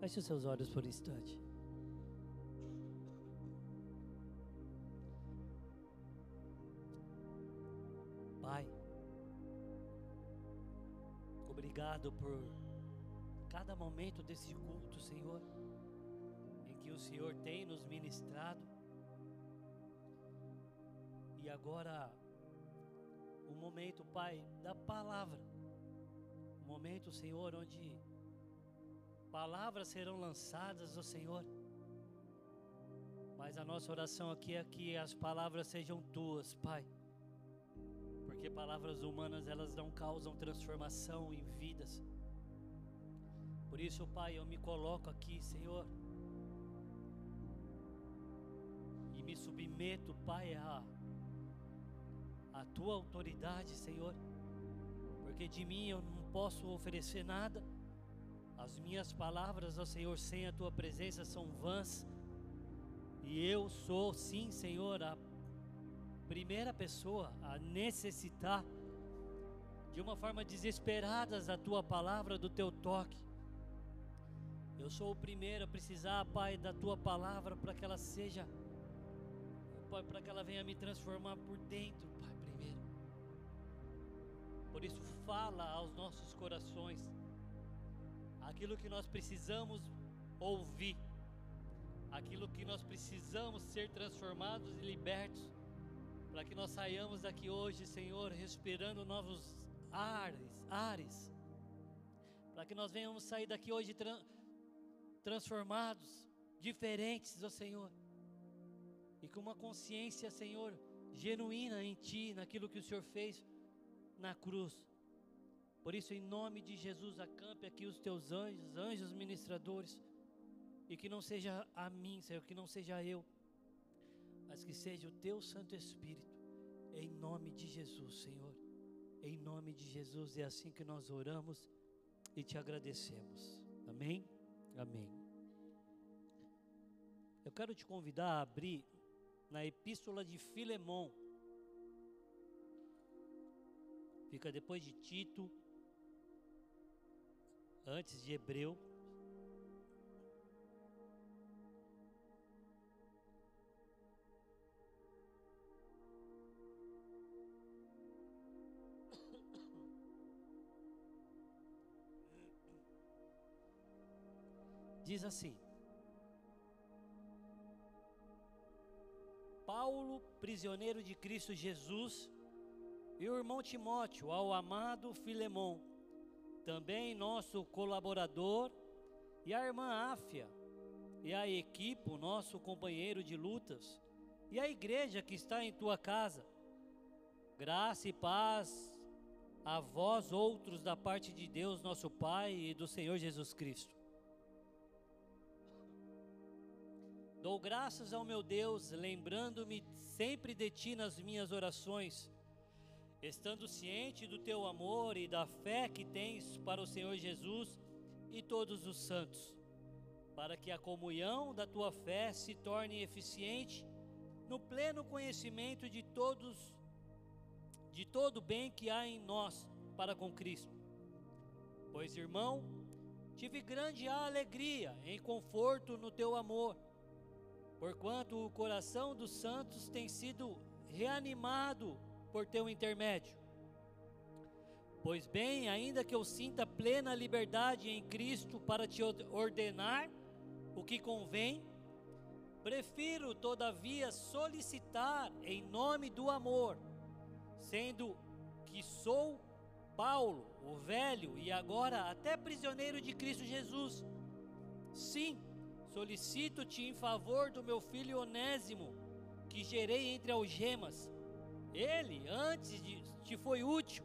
Feche os seus olhos por um instante. Pai, obrigado por cada momento desse culto, Senhor, em que o Senhor tem nos ministrado. E agora, o momento, Pai, da palavra. O momento, Senhor, onde palavras serão lançadas ao Senhor. Mas a nossa oração aqui é que as palavras sejam tuas, Pai. Porque palavras humanas elas não causam transformação em vidas. Por isso, Pai, eu me coloco aqui, Senhor. E me submeto, Pai, a a tua autoridade, Senhor. Porque de mim eu não posso oferecer nada. As minhas palavras ao Senhor sem a tua presença são vãs. E eu sou, sim, Senhor, a primeira pessoa a necessitar de uma forma desesperada da tua palavra, do teu toque. Eu sou o primeiro a precisar, Pai, da tua palavra para que ela seja, Pai, para que ela venha me transformar por dentro, Pai, primeiro. Por isso, fala aos nossos corações aquilo que nós precisamos ouvir, aquilo que nós precisamos ser transformados e libertos, para que nós saiamos daqui hoje, Senhor, respirando novos ares, ares, para que nós venhamos sair daqui hoje tra transformados, diferentes, ó Senhor, e com uma consciência, Senhor, genuína em Ti, naquilo que o Senhor fez na cruz. Por isso, em nome de Jesus, acampe aqui os teus anjos, anjos ministradores, e que não seja a mim, Senhor, que não seja eu, mas que seja o teu Santo Espírito, em nome de Jesus, Senhor. Em nome de Jesus, é assim que nós oramos e te agradecemos. Amém? Amém. Eu quero te convidar a abrir na epístola de Filemão. Fica depois de Tito, antes de Hebreu. Diz assim: Paulo, prisioneiro de Cristo Jesus, e o irmão Timóteo, ao amado Filemão, também nosso colaborador, e a irmã Áfia, e a equipe, nosso companheiro de lutas, e a igreja que está em tua casa. Graça e paz a vós outros da parte de Deus, nosso Pai e do Senhor Jesus Cristo. Dou graças ao meu Deus, lembrando-me sempre de ti nas minhas orações, estando ciente do teu amor e da fé que tens para o Senhor Jesus e todos os santos, para que a comunhão da tua fé se torne eficiente no pleno conhecimento de todos de todo o bem que há em nós para com Cristo. Pois, irmão, tive grande alegria em conforto no teu amor, porquanto o coração dos santos tem sido reanimado por teu intermédio. Pois bem, ainda que eu sinta plena liberdade em Cristo para te ordenar o que convém, prefiro, todavia, solicitar em nome do amor, sendo que sou Paulo, o velho e agora até prisioneiro de Cristo Jesus. Sim, solicito-te em favor do meu filho Onésimo, que gerei entre algemas. Ele antes de, te foi útil,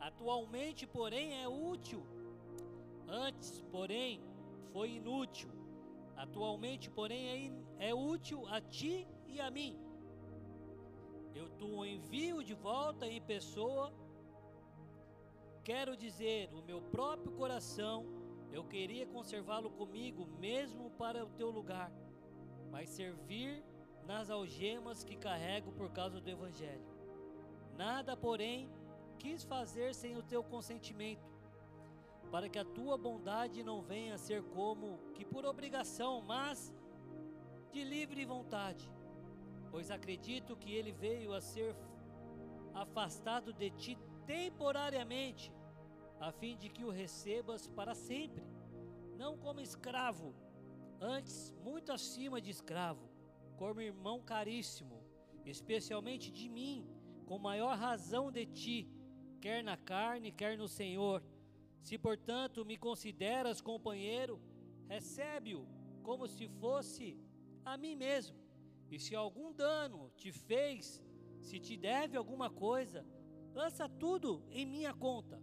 atualmente, porém, é útil. Antes, porém, foi inútil. Atualmente, porém, é, in, é útil a ti e a mim. Eu te envio de volta em pessoa. Quero dizer, o meu próprio coração, eu queria conservá-lo comigo, mesmo para o teu lugar, mas servir nas algemas que carrego por causa do Evangelho. Nada, porém, quis fazer sem o teu consentimento, para que a tua bondade não venha a ser como que por obrigação, mas de livre vontade. Pois acredito que ele veio a ser afastado de ti temporariamente, a fim de que o recebas para sempre, não como escravo, antes muito acima de escravo, como irmão caríssimo, especialmente de mim, com maior razão de ti, quer na carne, quer no Senhor. Se portanto me consideras companheiro, recebe-o como se fosse a mim mesmo. E se algum dano te fez, se te deve alguma coisa, lança tudo em minha conta.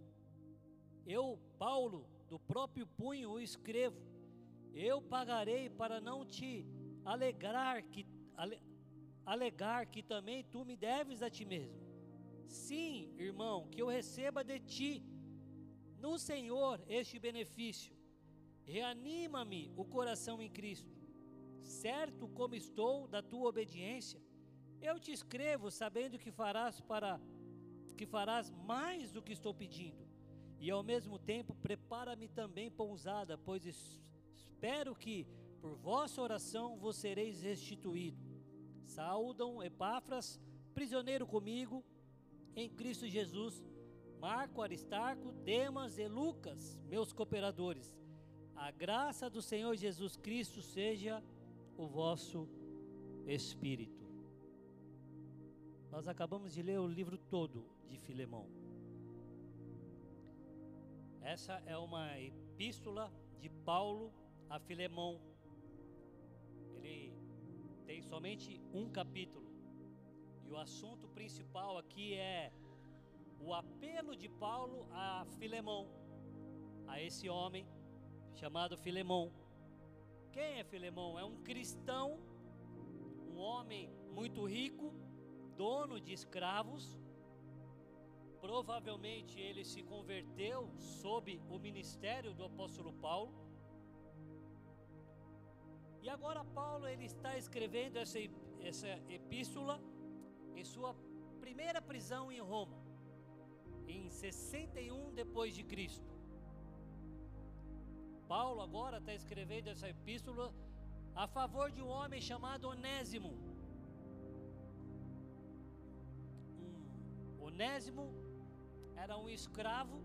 Eu, Paulo, do próprio punho o escrevo. Eu pagarei para não te alegrar que alegar que também tu me deves a ti mesmo. Sim, irmão, que eu receba de ti no Senhor este benefício. Reanima-me o coração em Cristo. Certo como estou da tua obediência, eu te escrevo sabendo que farás para que farás mais do que estou pedindo. E ao mesmo tempo prepara-me também pousada, pois espero que por vossa oração vos sereis restituído. Saúdam Epáfras, prisioneiro comigo em Cristo Jesus, Marco, Aristarco, Demas e Lucas, meus cooperadores. A graça do Senhor Jesus Cristo seja o vosso espírito. Nós acabamos de ler o livro todo de Filemão. Essa é uma epístola de Paulo a Filemão. Ele tem somente um capítulo. E o assunto principal aqui é o apelo de Paulo a Filemão, a esse homem chamado Filemão. Quem é Filemão? É um cristão, um homem muito rico, dono de escravos. Provavelmente ele se converteu sob o ministério do apóstolo Paulo. E agora Paulo ele está escrevendo essa, essa epístola em sua primeira prisão em Roma, em 61 depois de Cristo. Paulo agora está escrevendo essa epístola a favor de um homem chamado Onésimo. Um, Onésimo era um escravo,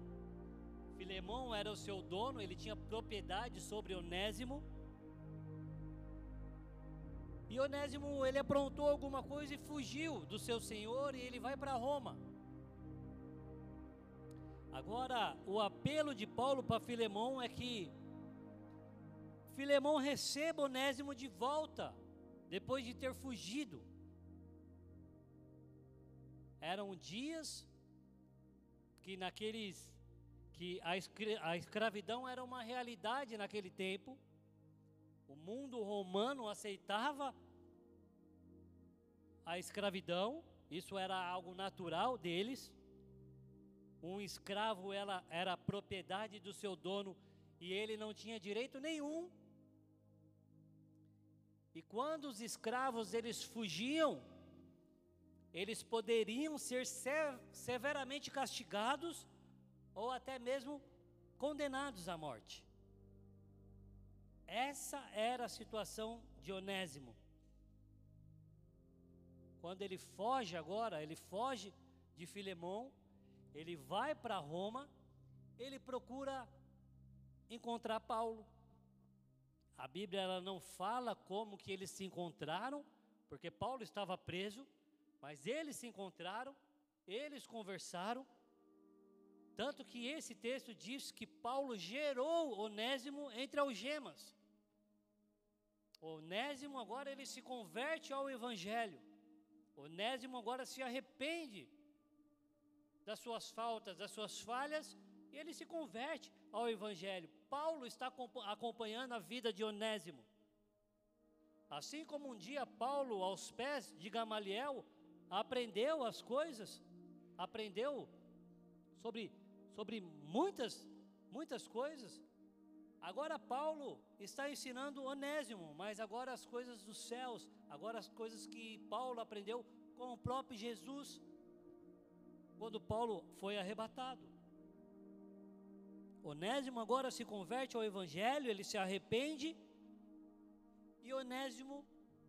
Filemão era o seu dono, ele tinha propriedade sobre Onésimo. E Onésimo, ele aprontou alguma coisa e fugiu do seu senhor e ele vai para Roma. Agora, o apelo de Paulo para Filemão é que Filemão receba Onésimo de volta, depois de ter fugido. Eram dias que naqueles que a, escravidão era uma realidade naquele tempo. O mundo romano aceitava a escravidão, isso era algo natural deles. Um escravo ela, era propriedade do seu dono e ele não tinha direito nenhum. E quando os escravos eles fugiam, eles poderiam ser severamente castigados ou até mesmo condenados à morte. Essa era a situação de Onésimo. Quando ele foge agora, ele foge de Filemão, ele vai para Roma, ele procura encontrar Paulo. A Bíblia ela não fala como que eles se encontraram, porque Paulo estava preso, mas eles se encontraram, eles conversaram, tanto que esse texto diz que Paulo gerou Onésimo entre algemas. Onésimo agora ele se converte ao evangelho. Onésimo agora se arrepende das suas faltas, das suas falhas, e ele se converte ao evangelho. Paulo está acompanhando a vida de Onésimo. Assim como um dia Paulo, aos pés de Gamaliel, aprendeu as coisas, aprendeu sobre, sobre muitas, muitas coisas, Agora Paulo está ensinando Onésimo, mas agora as coisas dos céus, agora as coisas que Paulo aprendeu com o próprio Jesus, quando Paulo foi arrebatado. Onésimo agora se converte ao Evangelho, ele se arrepende, e Onésimo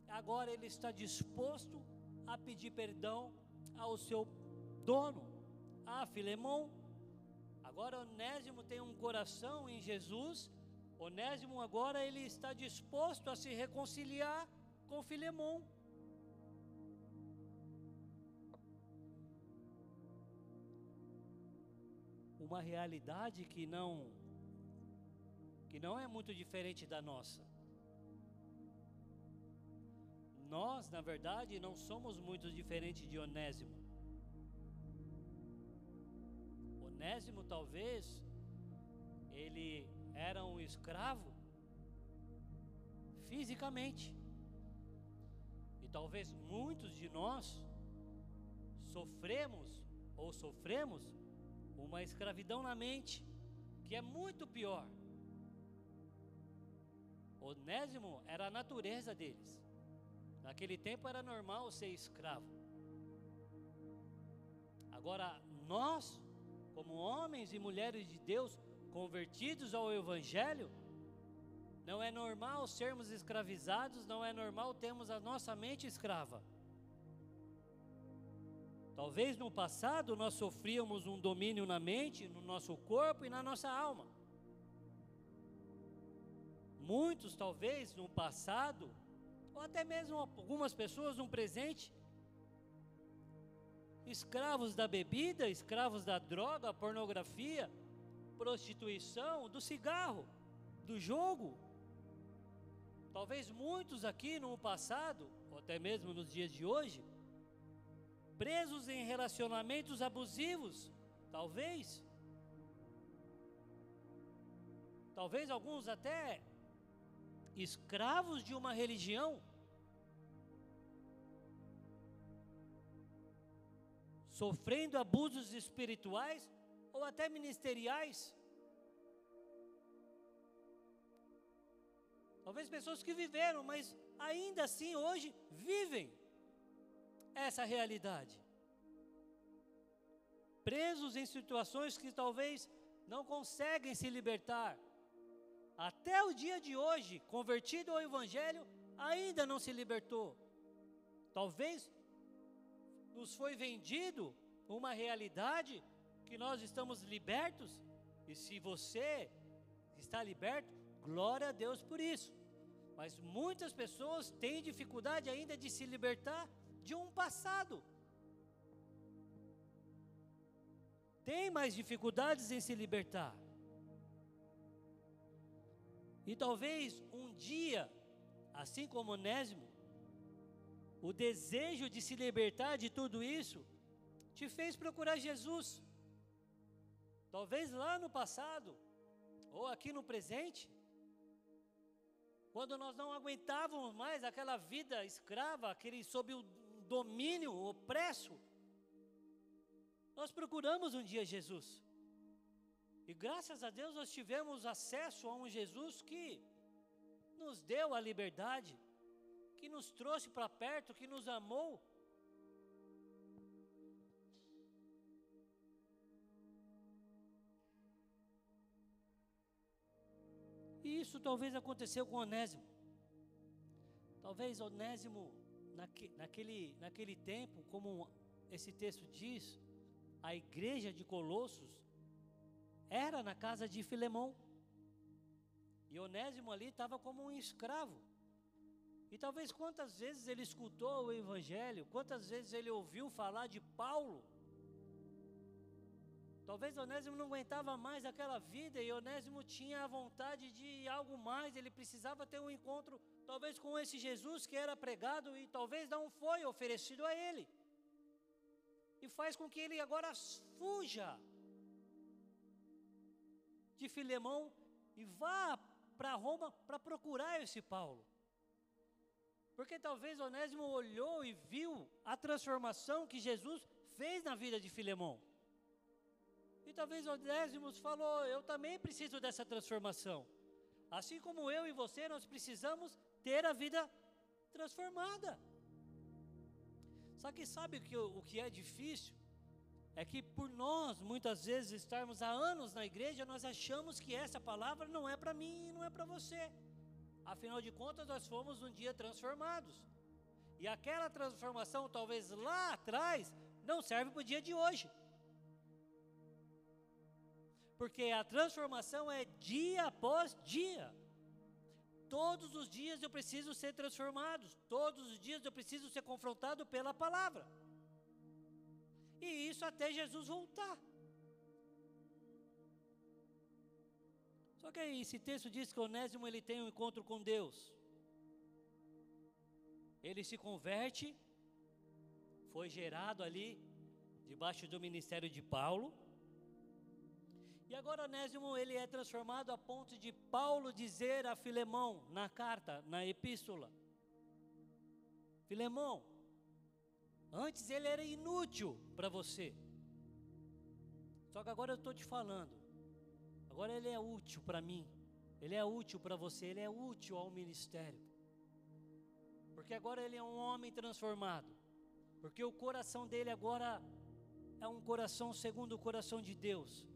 agora ele está disposto a pedir perdão ao seu dono, a Filemão. Agora Onésimo tem um coração em Jesus. Onésimo agora ele está disposto a se reconciliar com Filemão. Uma realidade que não que não é muito diferente da nossa. Nós, na verdade, não somos muito diferentes de Onésimo. Onésimo, talvez, ele era um escravo fisicamente. E talvez muitos de nós sofremos ou sofremos uma escravidão na mente, que é muito pior. Onésimo era a natureza deles. Naquele tempo era normal ser escravo. Agora, nós, como homens e mulheres de Deus convertidos ao Evangelho, não é normal sermos escravizados, não é normal termos a nossa mente escrava. Talvez no passado nós sofríamos um domínio na mente, no nosso corpo e na nossa alma. Muitos, talvez, no passado ou até mesmo algumas pessoas no presente, escravos da bebida, escravos da droga, pornografia, prostituição, do cigarro, do jogo. Talvez muitos aqui no passado, ou até mesmo nos dias de hoje, presos em relacionamentos abusivos, talvez. Talvez alguns até escravos de uma religião, sofrendo abusos espirituais ou até ministeriais. Talvez pessoas que viveram, mas ainda assim hoje vivem essa realidade. Presos em situações que talvez não conseguem se libertar. Até o dia de hoje, convertido ao Evangelho, ainda não se libertou. Talvez nos foi vendido uma realidade que nós estamos libertos, e se você está liberto, glória a Deus por isso. Mas muitas pessoas têm dificuldade ainda de se libertar de um passado. Tem mais dificuldades em se libertar. E talvez um dia, assim como Onésimo, o desejo de se libertar de tudo isso te fez procurar Jesus. Talvez lá no passado, ou aqui no presente, quando nós não aguentávamos mais aquela vida escrava, aquele sob o domínio opresso, nós procuramos um dia Jesus. E graças a Deus nós tivemos acesso a um Jesus que nos deu a liberdade que nos trouxe para perto, que nos amou. E isso talvez aconteceu com Onésimo. Talvez Onésimo, naque, naquele, naquele tempo, como esse texto diz, a igreja de Colossos era na casa de Filemão. E Onésimo ali estava como um escravo. E talvez quantas vezes ele escutou o Evangelho, quantas vezes ele ouviu falar de Paulo. Talvez Onésimo não aguentava mais aquela vida e Onésimo tinha a vontade de algo mais, ele precisava ter um encontro, talvez com esse Jesus que era pregado e talvez não foi oferecido a ele. E faz com que ele agora fuja de Filemão e vá para Roma para procurar esse Paulo. Porque talvez Onésimo olhou e viu a transformação que Jesus fez na vida de Filemão. E talvez Onésimo falou: Eu também preciso dessa transformação. Assim como eu e você, nós precisamos ter a vida transformada. Só que sabe o que, o que é difícil? é que por nós, muitas vezes, estarmos há anos na igreja, nós achamos que essa palavra não é para mim e não é para você. Afinal de contas, nós fomos um dia transformados. E aquela transformação, talvez lá atrás, não serve para o dia de hoje. Porque a transformação é dia após dia. Todos os dias eu preciso ser transformado, todos os dias eu preciso ser confrontado pela palavra. E isso até Jesus voltar. Só que aí, esse texto diz que Onésimo ele tem um encontro com Deus. Ele se converte, foi gerado ali debaixo do ministério de Paulo. E agora Onésimo ele é transformado a ponto de Paulo dizer a Filemão na carta, na epístola: Filemão, antes ele era inútil para você. Só que agora eu estou te falando. Agora ele é útil para mim. Ele é útil para você, ele é útil ao ministério. Porque agora ele é um homem transformado. Porque o coração dele agora é um coração segundo o coração de Deus.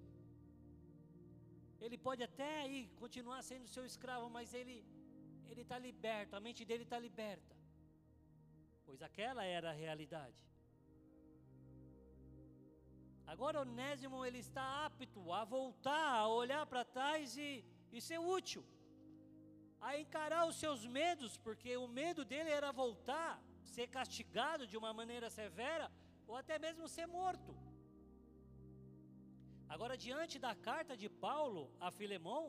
Ele pode até aí continuar sendo seu escravo, mas ele ele está liberto, a mente dele está liberta. Pois aquela era a realidade. Agora Onésimo ele está apto a voltar, a olhar para trás e, e ser útil, a encarar os seus medos, porque o medo dele era voltar, ser castigado de uma maneira severa, ou até mesmo ser morto. Agora, diante da carta de Paulo a Filemão,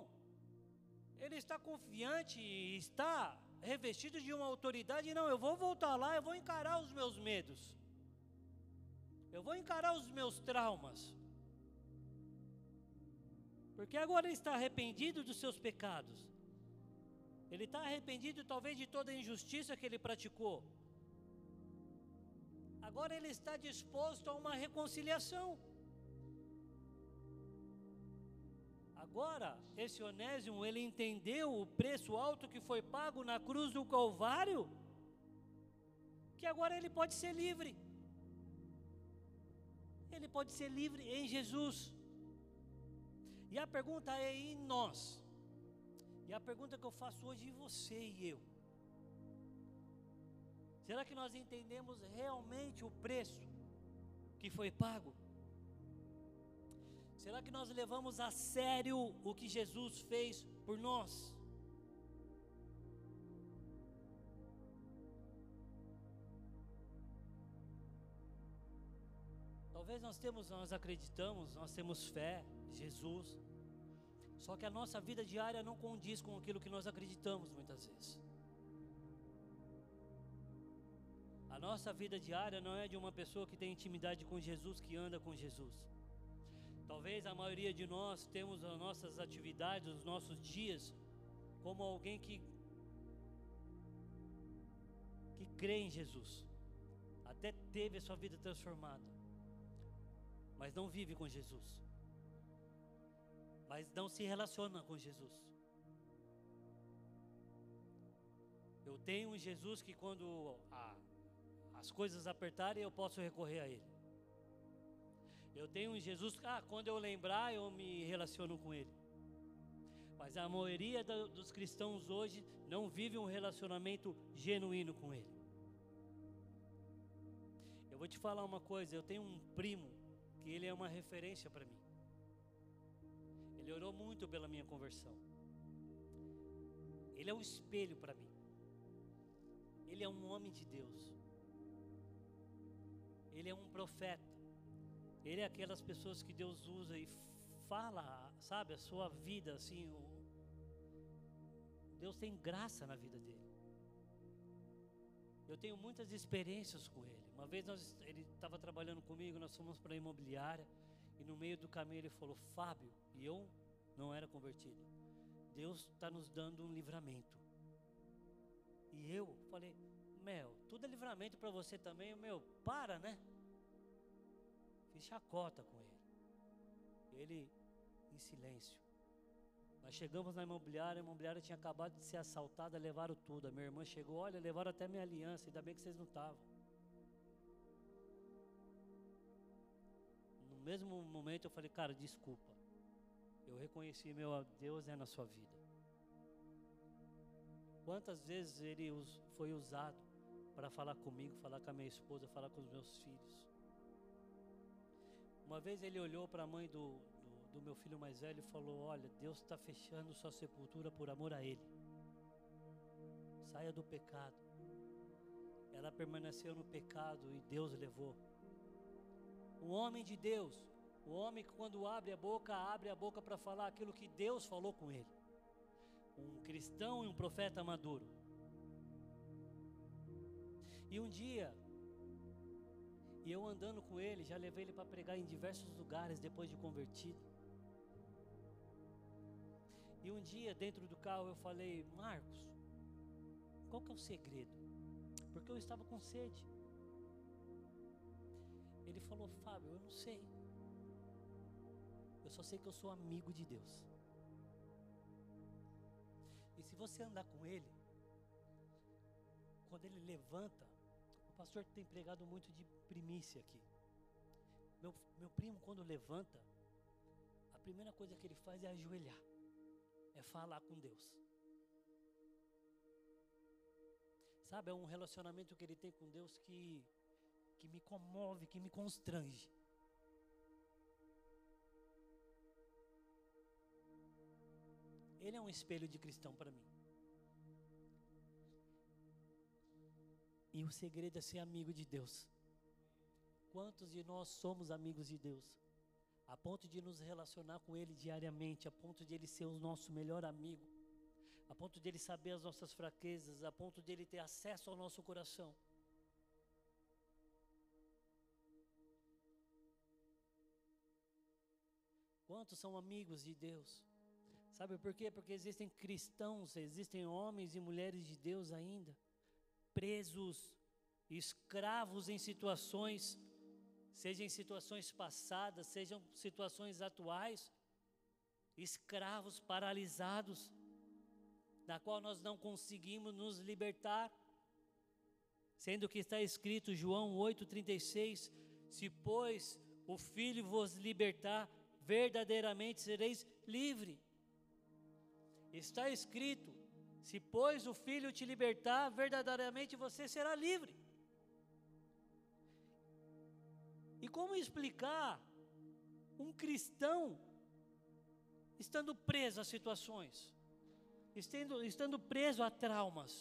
ele está confiante e está revestido de uma autoridade. Não, eu vou voltar lá, eu vou encarar os meus medos, eu vou encarar os meus traumas, porque agora ele está arrependido dos seus pecados, ele está arrependido talvez de toda a injustiça que ele praticou. Agora ele está disposto a uma reconciliação. Agora, esse Onésimo, ele entendeu o preço alto que foi pago na cruz do Calvário, que agora ele pode ser livre. Ele pode ser livre em Jesus. E a pergunta é em nós. E a pergunta que eu faço hoje em você e eu. Será que nós entendemos realmente o preço que foi pago? Será que nós levamos a sério o que Jesus fez por nós? Talvez nós temos, nós acreditamos, nós temos fé, Jesus. Só que a nossa vida diária não condiz com aquilo que nós acreditamos muitas vezes. A nossa vida diária não é de uma pessoa que tem intimidade com Jesus, que anda com Jesus. Talvez a maioria de nós temos as nossas atividades, os nossos dias, como alguém que que crê em Jesus, até teve a sua vida transformada, mas não vive com Jesus, mas não se relaciona com Jesus. Eu tenho um Jesus que quando a, as coisas apertarem eu posso recorrer a Ele. Eu tenho um Jesus, ah, quando eu lembrar, eu me relaciono com Ele. Mas a maioria dos cristãos hoje não vive um relacionamento genuíno com Ele. Eu vou te falar uma coisa: eu tenho um primo que ele é uma referência para mim. Ele orou muito pela minha conversão. Ele é um espelho para mim. Ele é um homem de Deus. Ele é um profeta. Ele é aquelas pessoas que Deus usa e fala, sabe, a sua vida assim. O... Deus tem graça na vida dele. Eu tenho muitas experiências com ele. Uma vez nós, ele estava trabalhando comigo, nós fomos para a imobiliária e no meio do caminho ele falou: Fábio, e eu não era convertido. Deus está nos dando um livramento. E eu falei: Meu, tudo é livramento para você também. Meu, para, né? Fiz chacota com ele. Ele em silêncio. Nós chegamos na imobiliária, a imobiliária tinha acabado de ser assaltada, levaram tudo. A minha irmã chegou, olha, levaram até minha aliança, ainda bem que vocês não estavam. mesmo momento eu falei, cara, desculpa. Eu reconheci meu Deus é na sua vida. Quantas vezes ele foi usado para falar comigo, falar com a minha esposa, falar com os meus filhos. Uma vez ele olhou para a mãe do, do, do, meu filho mais velho e falou: Olha, Deus está fechando sua sepultura por amor a Ele. Saia do pecado. Ela permaneceu no pecado e Deus levou. Um homem de Deus, o homem que quando abre a boca, abre a boca para falar aquilo que Deus falou com ele um cristão e um profeta maduro. E um dia, e eu andando com ele, já levei ele para pregar em diversos lugares depois de convertido. E um dia, dentro do carro, eu falei: Marcos, qual que é o segredo? Porque eu estava com sede. Ele falou: Fábio, eu não sei. Eu só sei que eu sou amigo de Deus. E se você andar com ele, quando ele levanta, pastor tem pregado muito de primícia aqui. Meu, meu primo, quando levanta, a primeira coisa que ele faz é ajoelhar, é falar com Deus. Sabe, é um relacionamento que ele tem com Deus que, que me comove, que me constrange. Ele é um espelho de cristão para mim. E o segredo é ser amigo de Deus. Quantos de nós somos amigos de Deus? A ponto de nos relacionar com Ele diariamente, a ponto de Ele ser o nosso melhor amigo, a ponto de Ele saber as nossas fraquezas, a ponto de Ele ter acesso ao nosso coração. Quantos são amigos de Deus? Sabe por quê? Porque existem cristãos, existem homens e mulheres de Deus ainda, presos, escravos em situações, sejam em situações passadas, sejam situações atuais, escravos paralisados, da qual nós não conseguimos nos libertar. Sendo que está escrito João 8:36, se pois o filho vos libertar, verdadeiramente sereis livre. Está escrito: se pois o filho te libertar, verdadeiramente você será livre. E como explicar um cristão estando preso a situações, estando, estando preso a traumas,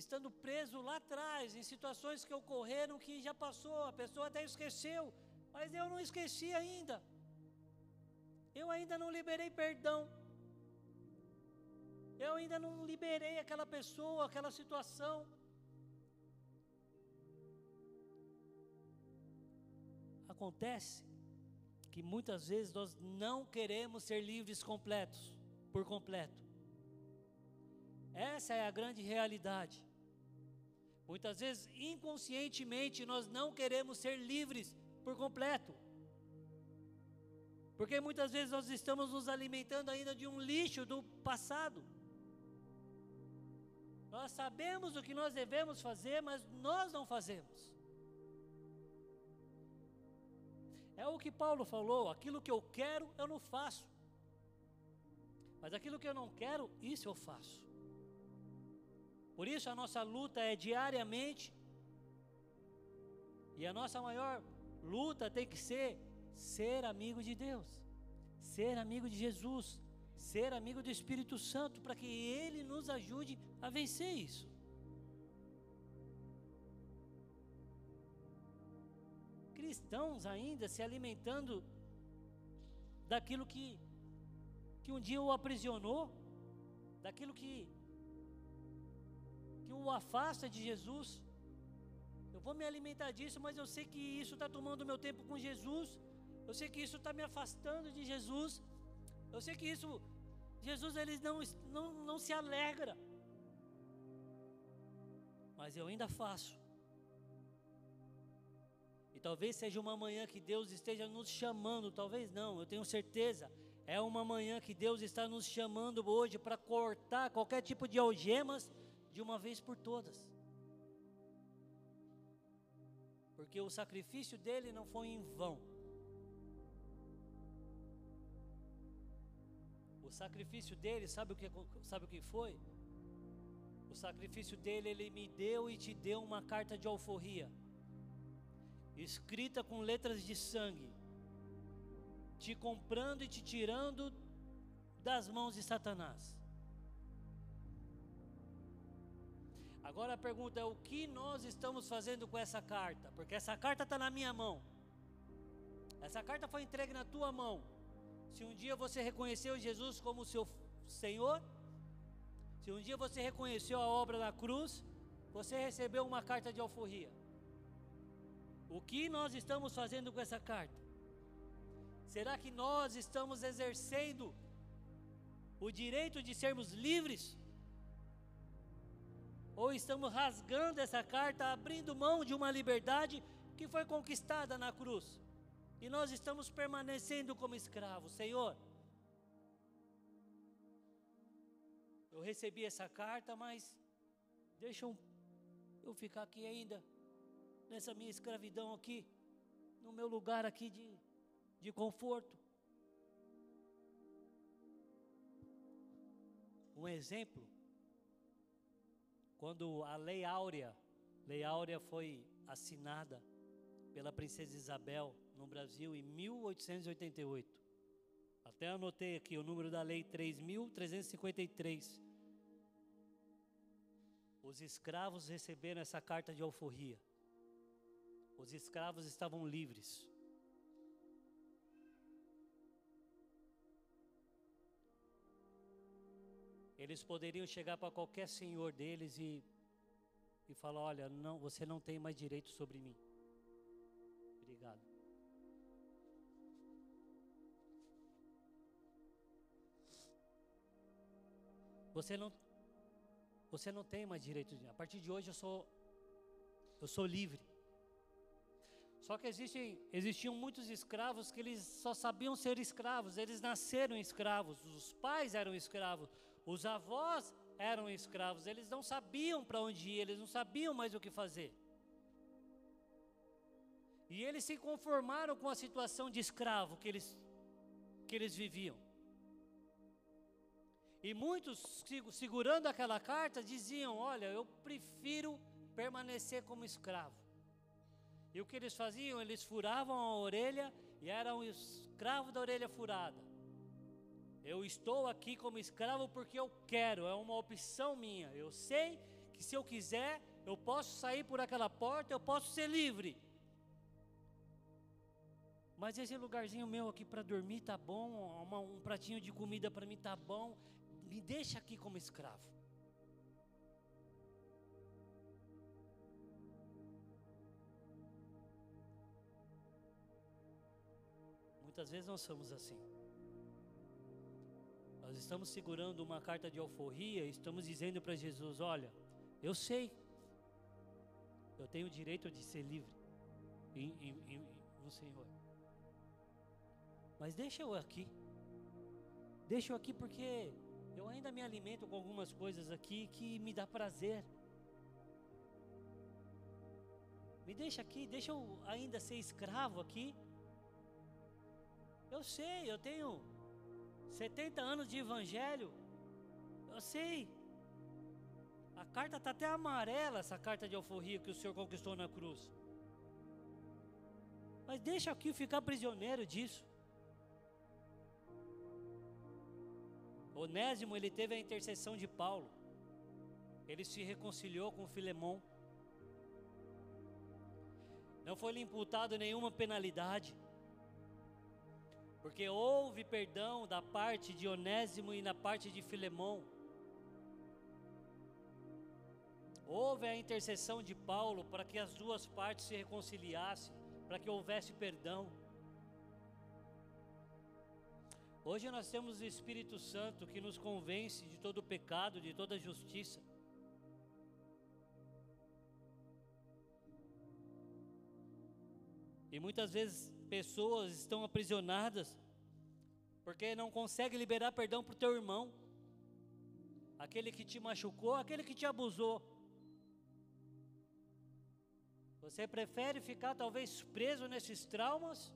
estando preso lá atrás, em situações que ocorreram que já passou, a pessoa até esqueceu, mas eu não esqueci ainda. Eu ainda não liberei perdão. Eu ainda não liberei aquela pessoa, aquela situação. Acontece que muitas vezes nós não queremos ser livres completos, por completo. Essa é a grande realidade. Muitas vezes, inconscientemente, nós não queremos ser livres por completo. Porque muitas vezes nós estamos nos alimentando ainda de um lixo do passado. Nós sabemos o que nós devemos fazer, mas nós não fazemos. É o que Paulo falou: aquilo que eu quero, eu não faço. Mas aquilo que eu não quero, isso eu faço. Por isso a nossa luta é diariamente. E a nossa maior luta tem que ser ser amigo de Deus, ser amigo de Jesus, ser amigo do Espírito Santo, para que Ele nos ajude a vencer isso. Cristãos ainda se alimentando daquilo que, que um dia o aprisionou, daquilo que, que o afasta de Jesus. Eu vou me alimentar disso, mas eu sei que isso está tomando meu tempo com Jesus. Eu sei que isso está me afastando de Jesus. Eu sei que isso Jesus ele não, não, não se alegra. Mas eu ainda faço. E talvez seja uma manhã que Deus esteja nos chamando, talvez não, eu tenho certeza. É uma manhã que Deus está nos chamando hoje para cortar qualquer tipo de algemas de uma vez por todas. Porque o sacrifício dele não foi em vão. Sacrifício dele, sabe o que, sabe o que foi? O sacrifício dele, ele me deu e te deu uma carta de alforria, escrita com letras de sangue, te comprando e te tirando das mãos de Satanás. Agora a pergunta é: o que nós estamos fazendo com essa carta? Porque essa carta está na minha mão, essa carta foi entregue na tua mão. Se um dia você reconheceu Jesus como seu Senhor, se um dia você reconheceu a obra da cruz, você recebeu uma carta de alforria. O que nós estamos fazendo com essa carta? Será que nós estamos exercendo o direito de sermos livres? Ou estamos rasgando essa carta, abrindo mão de uma liberdade que foi conquistada na cruz? E nós estamos permanecendo como escravos, Senhor. Eu recebi essa carta, mas deixa eu, ficar aqui ainda, nessa minha escravidão aqui, no meu lugar aqui de, de conforto. Um exemplo, quando a Lei Áurea, Lei Áurea foi assinada pela princesa Isabel no Brasil em 1888. Até anotei aqui o número da lei 3353. Os escravos receberam essa carta de alforria. Os escravos estavam livres. Eles poderiam chegar para qualquer senhor deles e, e falar: Olha, não, você não tem mais direito sobre mim. Obrigado. Você não você não tem mais direito de. A partir de hoje eu sou eu sou livre. Só que existem, existiam muitos escravos que eles só sabiam ser escravos, eles nasceram escravos, os pais eram escravos, os avós eram escravos, eles não sabiam para onde ir, eles não sabiam mais o que fazer. E eles se conformaram com a situação de escravo que eles, que eles viviam. E muitos, segurando aquela carta, diziam: Olha, eu prefiro permanecer como escravo. E o que eles faziam? Eles furavam a orelha e eram escravos da orelha furada. Eu estou aqui como escravo porque eu quero, é uma opção minha. Eu sei que se eu quiser, eu posso sair por aquela porta, eu posso ser livre. Mas esse lugarzinho meu aqui para dormir tá bom, um pratinho de comida para mim tá bom, me deixa aqui como escravo. Muitas vezes nós somos assim. Nós estamos segurando uma carta de alforria, estamos dizendo para Jesus: Olha, eu sei, eu tenho o direito de ser livre em, em, em, no Senhor. Mas deixa eu aqui, deixa eu aqui porque eu ainda me alimento com algumas coisas aqui que me dá prazer. Me deixa aqui, deixa eu ainda ser escravo aqui. Eu sei, eu tenho 70 anos de evangelho. Eu sei. A carta está até amarela, essa carta de alforria que o Senhor conquistou na cruz. Mas deixa aqui ficar prisioneiro disso. Onésimo, ele teve a intercessão de Paulo. Ele se reconciliou com Filemão. Não foi lhe imputado nenhuma penalidade. Porque houve perdão da parte de Onésimo e na parte de Filemão. Houve a intercessão de Paulo para que as duas partes se reconciliassem, para que houvesse perdão. Hoje nós temos o Espírito Santo que nos convence de todo o pecado, de toda a justiça. E muitas vezes pessoas estão aprisionadas porque não conseguem liberar perdão para o teu irmão, aquele que te machucou, aquele que te abusou. Você prefere ficar talvez preso nesses traumas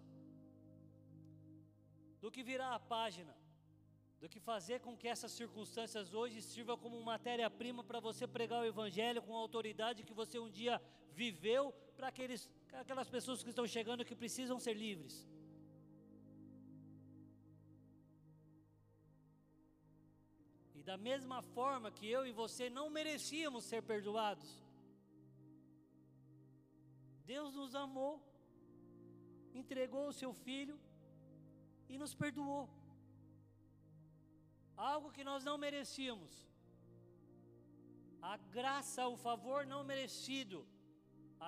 do que virar a página do que fazer com que essas circunstâncias hoje sirvam como matéria-prima para você pregar o Evangelho com a autoridade que você um dia viveu para aquelas pessoas que estão chegando que precisam ser livres. E da mesma forma que eu e você não merecíamos ser perdoados, Deus nos amou, entregou o seu filho e nos perdoou algo que nós não merecíamos. A graça, o favor não merecido,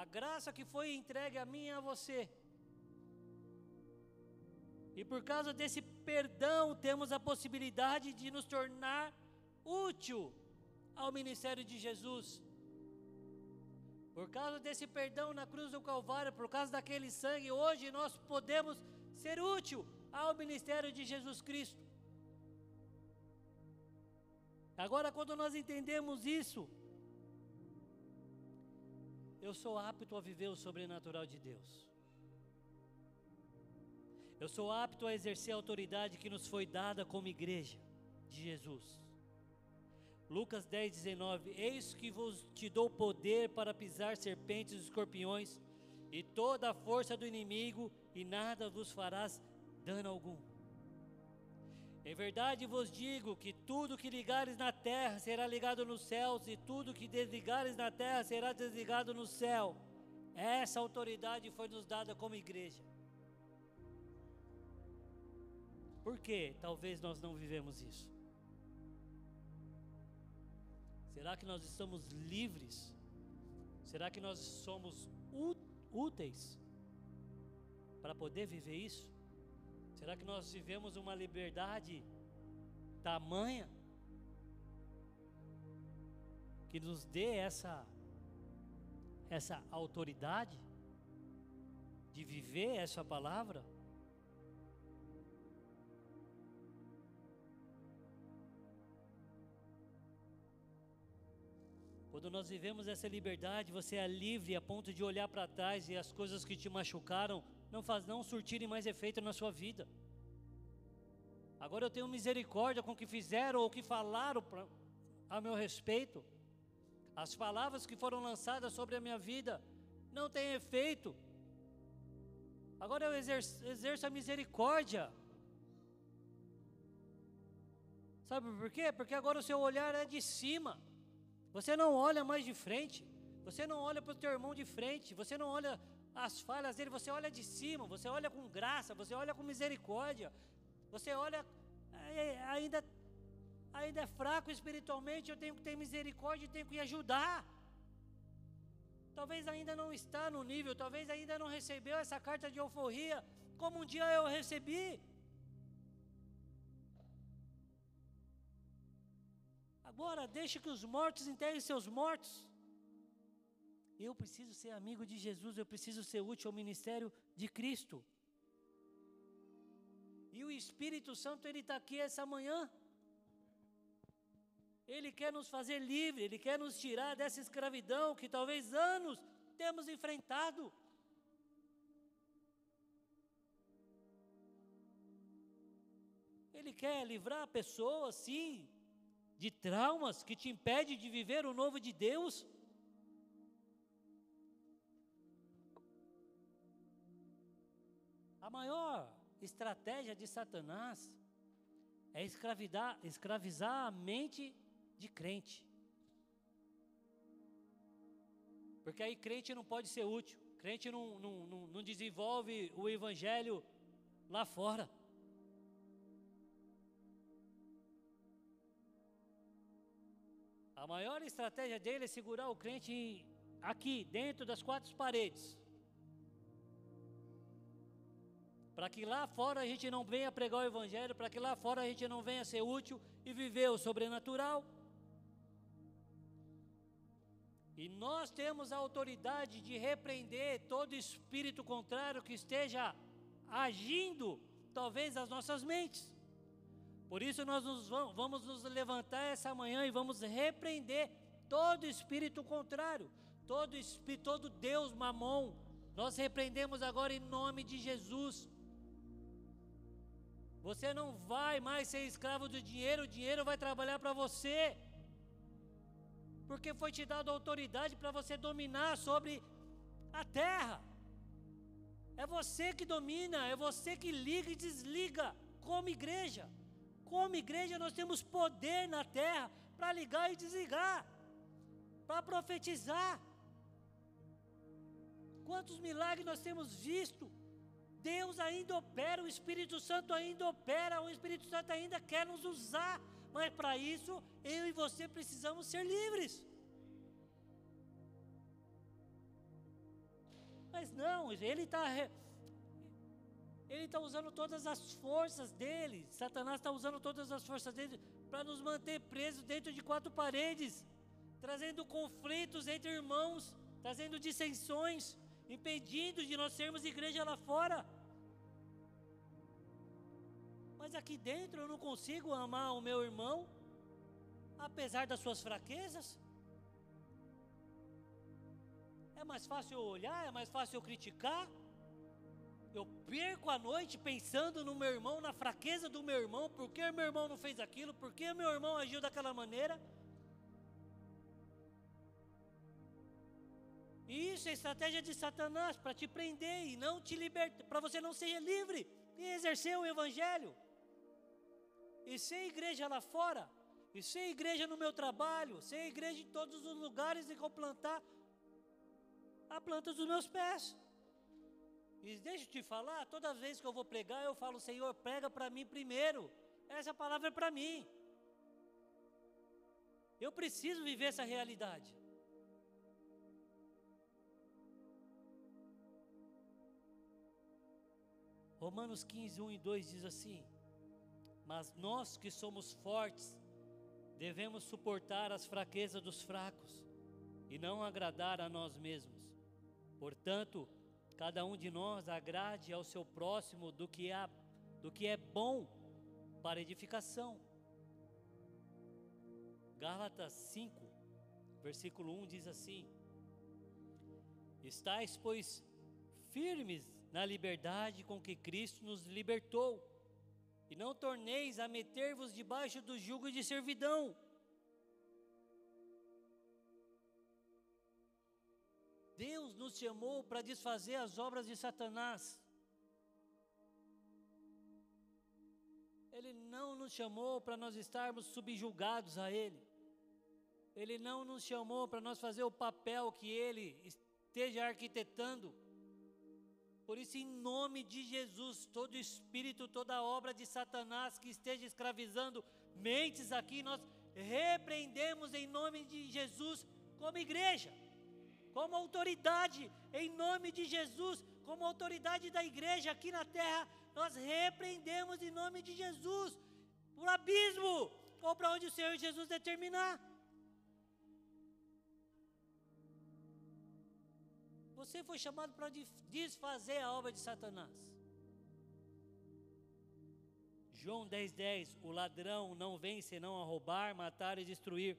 a graça que foi entregue a mim e a você. E por causa desse perdão, temos a possibilidade de nos tornar útil ao ministério de Jesus. Por causa desse perdão na cruz do Calvário, por causa daquele sangue, hoje nós podemos ser útil ao ministério de Jesus Cristo. Agora, quando nós entendemos isso, eu sou apto a viver o sobrenatural de Deus. Eu sou apto a exercer a autoridade que nos foi dada como igreja de Jesus. Lucas 10, 19: Eis que vos te dou poder para pisar serpentes e escorpiões, e toda a força do inimigo, e nada vos farás dano algum. Em verdade vos digo que tudo que ligares na terra será ligado nos céus, e tudo que desligares na terra será desligado no céu. Essa autoridade foi nos dada como igreja. Por que talvez nós não vivemos isso? Será que nós estamos livres? Será que nós somos úteis para poder viver isso? Será que nós vivemos uma liberdade tamanha que nos dê essa essa autoridade de viver essa palavra? Quando nós vivemos essa liberdade, você é livre a ponto de olhar para trás e as coisas que te machucaram não faz não surtirem mais efeito na sua vida. Agora eu tenho misericórdia com o que fizeram ou que falaram pra, a meu respeito. As palavras que foram lançadas sobre a minha vida não têm efeito. Agora eu exerço, exerço a misericórdia. Sabe por quê? Porque agora o seu olhar é de cima. Você não olha mais de frente. Você não olha para o teu irmão de frente. Você não olha as falhas dele, você olha de cima, você olha com graça, você olha com misericórdia, você olha ainda ainda é fraco espiritualmente, eu tenho que ter misericórdia e tenho que ajudar. Talvez ainda não está no nível, talvez ainda não recebeu essa carta de euforia, como um dia eu recebi. Agora, deixe que os mortos enterrem seus mortos. Eu preciso ser amigo de Jesus, eu preciso ser útil ao ministério de Cristo. E o Espírito Santo, ele está aqui essa manhã. Ele quer nos fazer livre, ele quer nos tirar dessa escravidão que talvez anos temos enfrentado. Ele quer livrar a pessoa, sim, de traumas que te impedem de viver o novo de Deus. Maior estratégia de Satanás é escravizar a mente de crente. Porque aí crente não pode ser útil, crente não, não, não, não desenvolve o evangelho lá fora. A maior estratégia dele é segurar o crente aqui, dentro das quatro paredes. Para que lá fora a gente não venha pregar o Evangelho, para que lá fora a gente não venha ser útil e viver o sobrenatural. E nós temos a autoridade de repreender todo espírito contrário que esteja agindo, talvez, as nossas mentes. Por isso nós nos vamos, vamos nos levantar essa manhã e vamos repreender todo espírito contrário, todo espírito, todo Deus mamon. Nós repreendemos agora em nome de Jesus. Você não vai mais ser escravo do dinheiro, o dinheiro vai trabalhar para você. Porque foi te dado autoridade para você dominar sobre a terra. É você que domina, é você que liga e desliga, como igreja. Como igreja, nós temos poder na terra para ligar e desligar, para profetizar. Quantos milagres nós temos visto? Deus ainda opera, o Espírito Santo ainda opera, o Espírito Santo ainda quer nos usar, mas para isso eu e você precisamos ser livres. Mas não, ele está ele está usando todas as forças dele. Satanás está usando todas as forças dele para nos manter presos dentro de quatro paredes, trazendo conflitos entre irmãos, trazendo dissensões impedindo de nós sermos igreja lá fora. Mas aqui dentro eu não consigo amar o meu irmão, apesar das suas fraquezas. É mais fácil eu olhar, é mais fácil eu criticar. Eu perco a noite pensando no meu irmão, na fraqueza do meu irmão, por que meu irmão não fez aquilo, por que meu irmão agiu daquela maneira. Isso é estratégia de Satanás para te prender e não te libertar, para você não ser livre e exercer o evangelho. E ser igreja lá fora, e ser igreja no meu trabalho, ser igreja em todos os lugares em que eu plantar a planta dos meus pés. E deixa eu te falar, toda vez que eu vou pregar, eu falo, Senhor, prega para mim primeiro. Essa palavra é para mim. Eu preciso viver essa realidade. Romanos 15, 1 e 2 diz assim: Mas nós que somos fortes, devemos suportar as fraquezas dos fracos e não agradar a nós mesmos. Portanto, cada um de nós agrade ao seu próximo do que é, do que é bom para edificação. Gálatas 5, versículo 1 diz assim: Estais, pois, firmes na liberdade com que Cristo nos libertou, e não torneis a meter-vos debaixo do jugo de servidão. Deus nos chamou para desfazer as obras de Satanás. Ele não nos chamou para nós estarmos subjugados a Ele. Ele não nos chamou para nós fazer o papel que Ele esteja arquitetando. Por isso, em nome de Jesus, todo espírito, toda obra de Satanás que esteja escravizando mentes aqui, nós repreendemos em nome de Jesus como igreja, como autoridade, em nome de Jesus, como autoridade da igreja aqui na terra, nós repreendemos em nome de Jesus o abismo, ou para onde o Senhor Jesus determinar. Você foi chamado para desfazer a obra de Satanás. João 10,10: 10, O ladrão não vem senão a roubar, matar e destruir.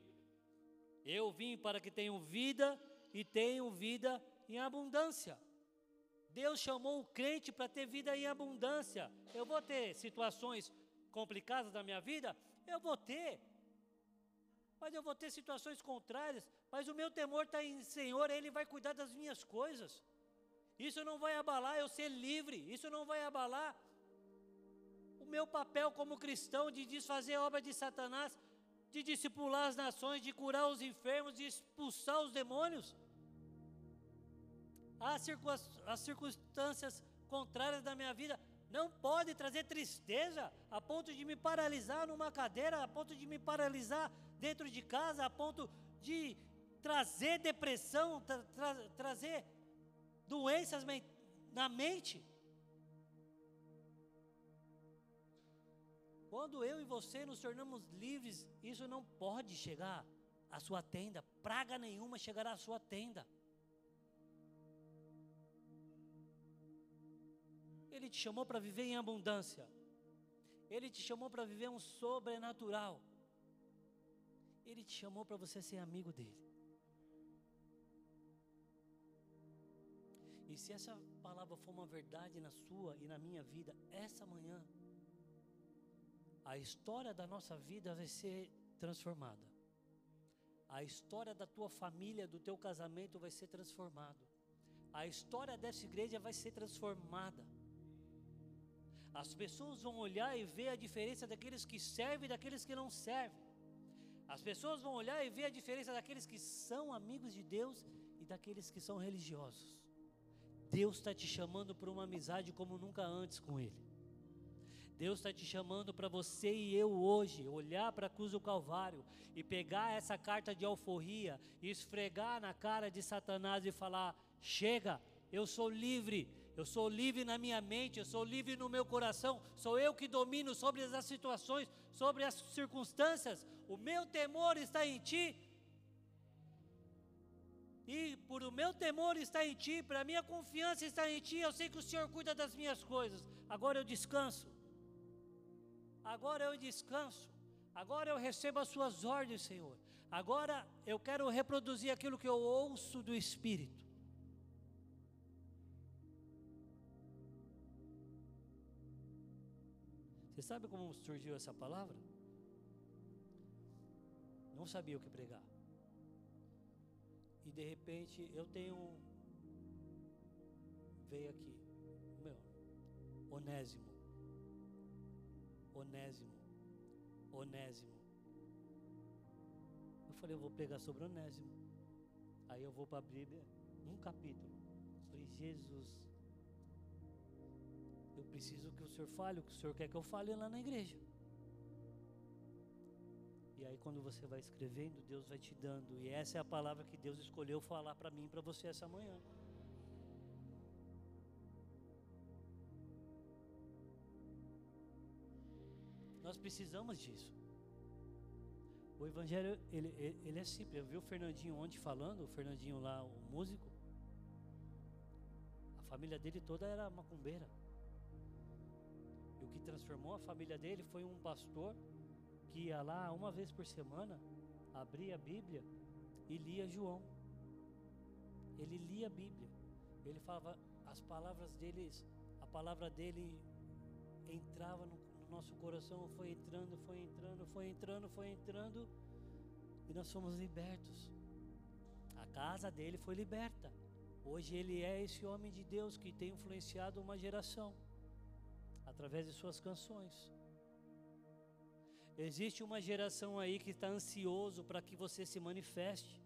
Eu vim para que tenham vida e tenham vida em abundância. Deus chamou o crente para ter vida em abundância. Eu vou ter situações complicadas na minha vida? Eu vou ter mas eu vou ter situações contrárias, mas o meu temor está em Senhor, Ele vai cuidar das minhas coisas. Isso não vai abalar eu ser livre, isso não vai abalar o meu papel como cristão de desfazer a obra de Satanás, de discipular as nações, de curar os enfermos, de expulsar os demônios. As circunstâncias contrárias da minha vida não podem trazer tristeza a ponto de me paralisar numa cadeira, a ponto de me paralisar dentro de casa a ponto de trazer depressão, tra tra trazer doenças na mente. Quando eu e você nos tornamos livres, isso não pode chegar à sua tenda, praga nenhuma chegará à sua tenda. Ele te chamou para viver em abundância. Ele te chamou para viver um sobrenatural. Ele te chamou para você ser amigo dele. E se essa palavra for uma verdade na sua e na minha vida, essa manhã, a história da nossa vida vai ser transformada. A história da tua família, do teu casamento vai ser transformado. A história dessa igreja vai ser transformada. As pessoas vão olhar e ver a diferença daqueles que servem e daqueles que não servem. As pessoas vão olhar e ver a diferença daqueles que são amigos de Deus e daqueles que são religiosos. Deus está te chamando para uma amizade como nunca antes com Ele. Deus está te chamando para você e eu hoje olhar para a cruz do Calvário e pegar essa carta de alforria e esfregar na cara de Satanás e falar: chega, eu sou livre, eu sou livre na minha mente, eu sou livre no meu coração, sou eu que domino sobre as situações, sobre as circunstâncias, o meu temor está em Ti. E por o meu temor está em Ti, para a minha confiança está em Ti, eu sei que o Senhor cuida das minhas coisas, agora eu descanso agora eu descanso, agora eu recebo as Suas ordens, Senhor. Agora eu quero reproduzir aquilo que eu ouço do Espírito. Você sabe como surgiu essa palavra? Não sabia o que pregar. E de repente eu tenho. Veio aqui, meu, Onésimo. Onésimo. Onésimo. Eu falei, eu vou pregar sobre Onésimo. Aí eu vou para a Bíblia, um capítulo. Falei, Jesus, eu preciso que o Senhor fale o que o Senhor quer que eu fale lá na igreja. E aí quando você vai escrevendo, Deus vai te dando. E essa é a palavra que Deus escolheu falar para mim e para você essa manhã. Nós precisamos disso. O evangelho, ele, ele é simples. Eu vi o Fernandinho ontem falando, o Fernandinho lá, o músico. A família dele toda era macumbeira. E o que transformou a família dele foi um pastor que ia lá uma vez por semana, abria a Bíblia e lia João. Ele lia a Bíblia. Ele falava as palavras deles, a palavra dele entrava no nosso coração foi entrando, foi entrando, foi entrando, foi entrando, e nós fomos libertos. A casa dele foi liberta. Hoje ele é esse homem de Deus que tem influenciado uma geração através de suas canções. Existe uma geração aí que está ansioso para que você se manifeste,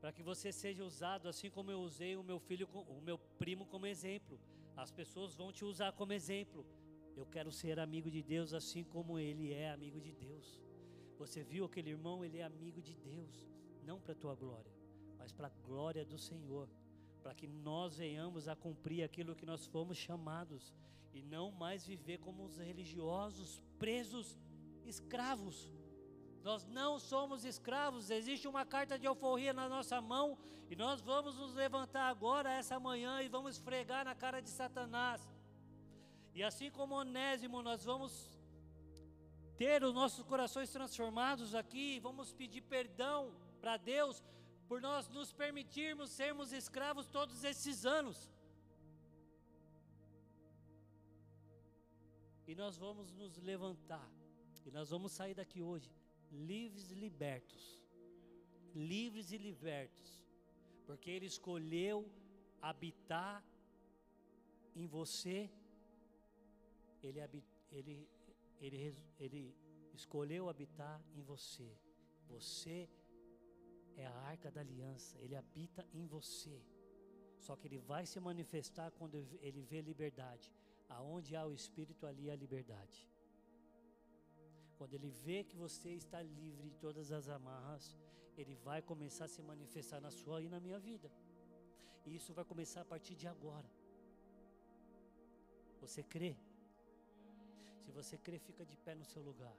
para que você seja usado, assim como eu usei o meu filho, o meu primo como exemplo. As pessoas vão te usar como exemplo. Eu quero ser amigo de Deus assim como ele é amigo de Deus. Você viu aquele irmão, ele é amigo de Deus, não para a tua glória, mas para a glória do Senhor, para que nós venhamos a cumprir aquilo que nós fomos chamados e não mais viver como os religiosos presos, escravos. Nós não somos escravos, existe uma carta de alforria na nossa mão e nós vamos nos levantar agora, essa manhã, e vamos esfregar na cara de Satanás. E assim como Onésimo, nós vamos ter os nossos corações transformados aqui, vamos pedir perdão para Deus por nós nos permitirmos sermos escravos todos esses anos. E nós vamos nos levantar, e nós vamos sair daqui hoje livres e libertos. Livres e libertos, porque Ele escolheu habitar em você ele, ele, ele, ele escolheu habitar em você. Você é a arca da aliança, ele habita em você. Só que ele vai se manifestar quando ele vê liberdade. Aonde há o Espírito, ali há liberdade. Quando ele vê que você está livre de todas as amarras, ele vai começar a se manifestar na sua e na minha vida. E isso vai começar a partir de agora. Você crê? Se você crê, fica de pé no seu lugar.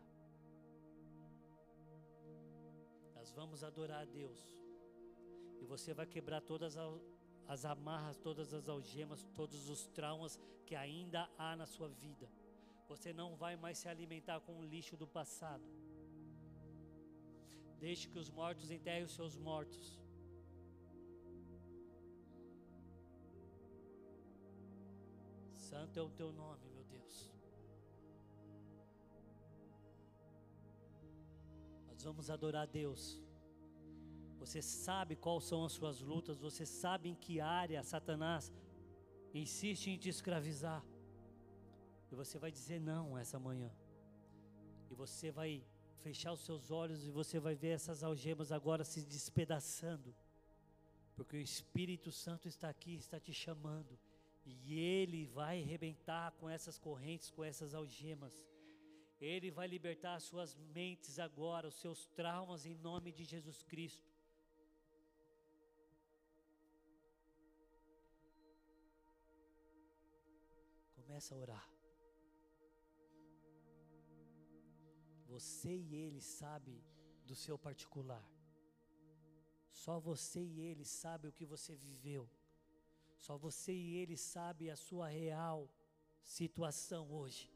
Nós vamos adorar a Deus. E você vai quebrar todas as amarras, todas as algemas, todos os traumas que ainda há na sua vida. Você não vai mais se alimentar com o lixo do passado. Deixe que os mortos enterrem os seus mortos. Santo é o teu nome, meu Deus. Nós vamos adorar a Deus. Você sabe quais são as suas lutas, você sabe em que área Satanás insiste em te escravizar. E você vai dizer não essa manhã. E você vai fechar os seus olhos e você vai ver essas algemas agora se despedaçando. Porque o Espírito Santo está aqui, está te chamando. E ele vai arrebentar com essas correntes, com essas algemas. Ele vai libertar as suas mentes agora, os seus traumas em nome de Jesus Cristo. Começa a orar. Você e ele sabe do seu particular. Só você e ele sabe o que você viveu. Só você e ele sabe a sua real situação hoje.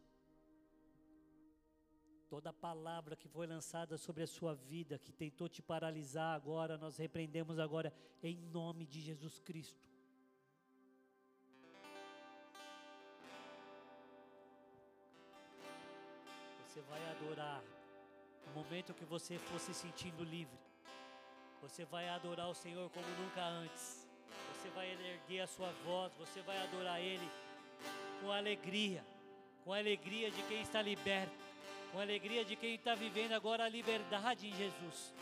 Toda palavra que foi lançada sobre a sua vida, que tentou te paralisar agora, nós repreendemos agora em nome de Jesus Cristo. Você vai adorar no momento que você for se sentindo livre. Você vai adorar o Senhor como nunca antes. Você vai erguer a sua voz, você vai adorar Ele com alegria, com alegria de quem está liberto, com alegria de quem está vivendo agora a liberdade em Jesus.